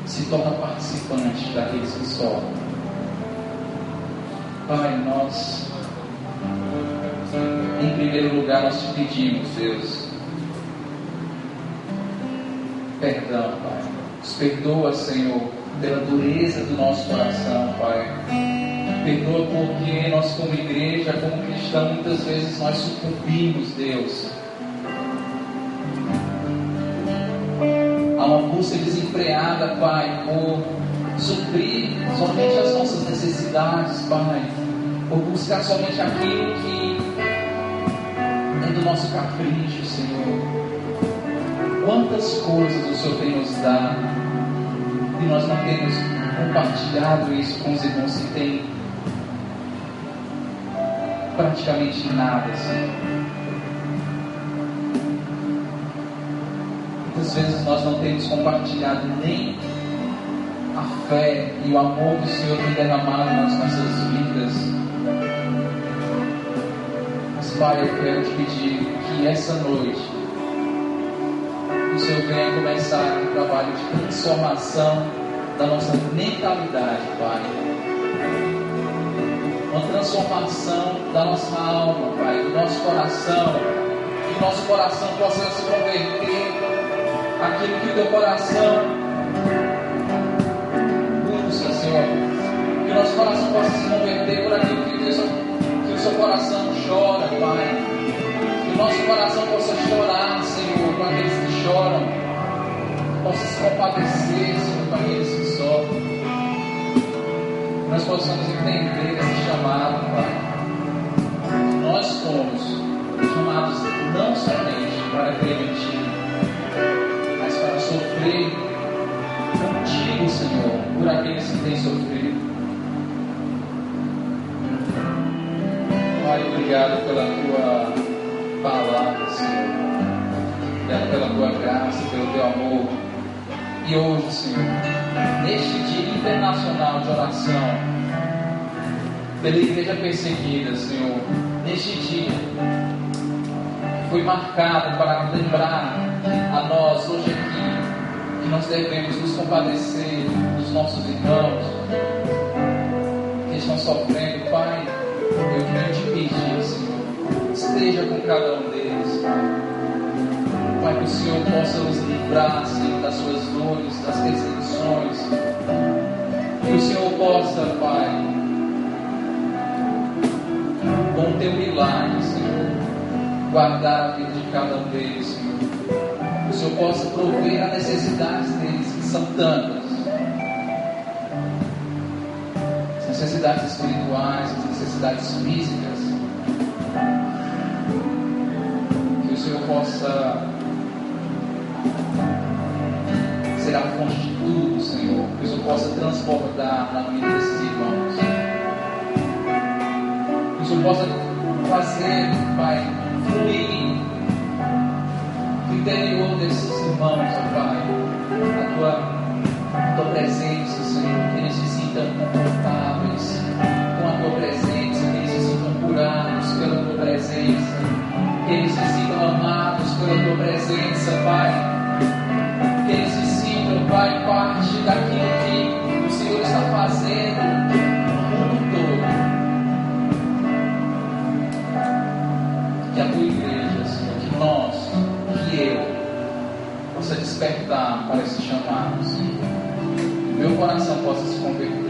se torna participante daqueles que sofrem. Pai, nós, em primeiro lugar, nós te pedimos, Deus, perdão, Pai. Nos perdoa, Senhor, pela dureza do nosso coração, Pai. Perdoa porque nós, como igreja, como cristão, muitas vezes nós sucumbimos, Deus. Há uma busca desenfreada, Pai, por suprir somente as nossas necessidades, Pai. Por buscar somente aquilo que é do nosso capricho, Senhor. Quantas coisas o Senhor tem nos dado e nós não temos compartilhado isso com os irmãos que têm praticamente nada, Senhor. Muitas vezes nós não temos compartilhado nem a fé e o amor que o Senhor tem derramado nas nossas vidas. Pai, eu quero te pedir que essa noite o Senhor venha começar um trabalho de transformação da nossa mentalidade, Pai. Uma transformação da nossa alma, Pai, do nosso coração. Que o nosso coração possa se converter aquilo que o teu coração busca, Senhor. Que o nosso coração possa se converter por aquilo que, Deus, que o seu coração chora, Pai. Que o nosso coração possa chorar, Senhor, com aqueles que choram, possa se compadecer, Senhor, com aqueles que sofrem. Nós possamos entender esse chamado, Pai. Nós somos chamados não somente para permitir, mas para sofrer contigo, Senhor, por aqueles que têm sofrido. Pai, obrigado pela tua palavra, Senhor pela tua graça, pelo teu amor. E hoje, Senhor, neste dia internacional de oração, pela igreja perseguida, Senhor, neste dia, foi marcado para lembrar a nós hoje aqui que nós devemos nos compadecer dos nossos irmãos que estão sofrendo, Pai. Eu te pedir, Senhor, esteja com cada um deles. Pai, que o Senhor possa nos livrar, Senhor, das suas dores, das perseguições. Que o Senhor possa, Pai, com o teu milagre, Senhor, guardar a vida de cada um deles, Senhor. Que o Senhor possa prover as necessidades deles, que são tantas. As necessidades espirituais, as necessidades físicas. O Senhor possa será a fonte de tudo, Senhor. Que o Senhor possa transbordar na vida desses irmãos. Que o Senhor possa fazer, Pai, fluir no interior desses irmãos, ó Pai, a tua, a tua presença, Senhor. Que eles se sintam confortáveis com a tua presença, que eles se sintam curados pela tua presença, que eles se sintam amados pela tua presença, Pai que eles se sintam, Pai, parte daquilo que o Senhor está fazendo no mundo todo. Que a tua igreja, Senhor, que nós, que eu, possa despertar para esse chamado, Senhor. Meu coração possa se converter